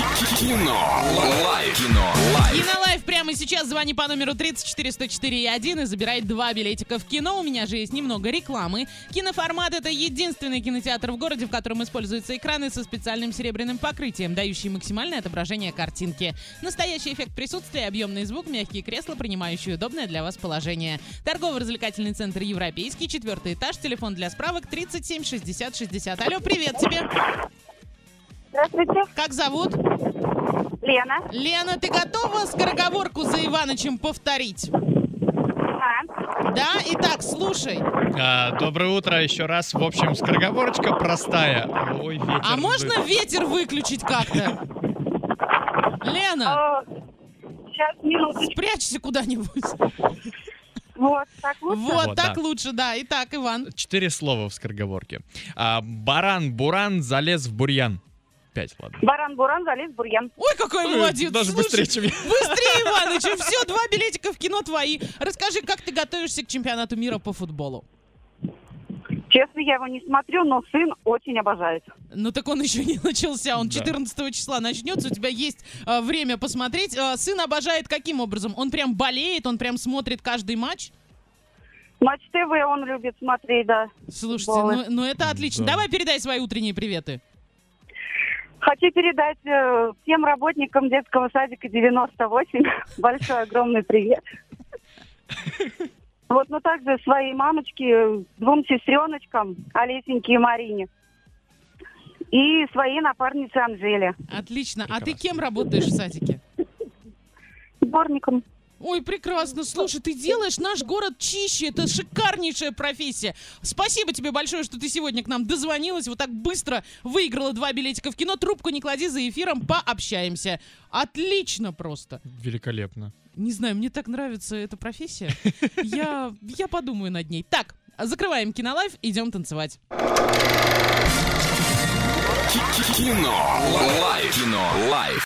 Кино. Лайф. Кино. Лайф. Кинолайф прямо сейчас. Звони по номеру 34 104 и 1 и забирай два билетика в кино. У меня же есть немного рекламы. Киноформат — это единственный кинотеатр в городе, в котором используются экраны со специальным серебряным покрытием, дающие максимальное отображение картинки. Настоящий эффект присутствия, объемный звук, мягкие кресла, принимающие удобное для вас положение. Торгово-развлекательный центр «Европейский», четвертый этаж, телефон для справок 37 60 60. Алло, привет тебе! Здравствуйте, Как зовут? Лена. Лена, ты готова скороговорку за Иванычем повторить? А, Да? Итак, слушай. А, доброе утро еще раз. В общем, скороговорочка простая. Ой, ветер. А вы- можно ветер выключить как-то? Лена, сейчас, минуточку. спрячься куда-нибудь. Вот, так лучше? Вот, Вот, так да. лучше, да. Итак, Иван. Четыре слова в скороговорке. А, баран-буран залез в бурьян. Пять, ладно. Баран-буран залез в бурьян. Ой, какой молодец. Даже Слушай, быстрее, чем я. Быстрее, Иваныч. Все, два билетика в кино твои. Расскажи, как ты готовишься к чемпионату мира по футболу? Честно, я его не смотрю, но сын очень обожает. Ну так он еще не начался, он Да. 14 числа начнется, у тебя есть а, время посмотреть. А, сын обожает каким образом? Он прям болеет, он прям смотрит каждый матч? Матч ТВ он любит смотреть, да. Слушайте, Футболы. ну, ну это отлично. Да. Давай передай свои утренние приветы. Хочу передать э, всем работникам детского садика 98 большой огромный привет. Вот, но также своей мамочке, двум сестреночкам, Олесеньке и Марине. И своей напарнице Анжеле. Отлично. А ты кем работаешь в садике? Дворником. Ой, прекрасно. Слушай, ты делаешь наш город чище. Это шикарнейшая профессия. Спасибо тебе большое, что ты сегодня к нам дозвонилась. Вот так быстро выиграла два билетика в кино. Трубку не клади за эфиром, пообщаемся. Отлично просто. Великолепно. Не знаю, мне так нравится эта профессия. Я, я подумаю над ней. Так, закрываем кинолайф, идем танцевать. Кино. Лайф. Кино. Лайф.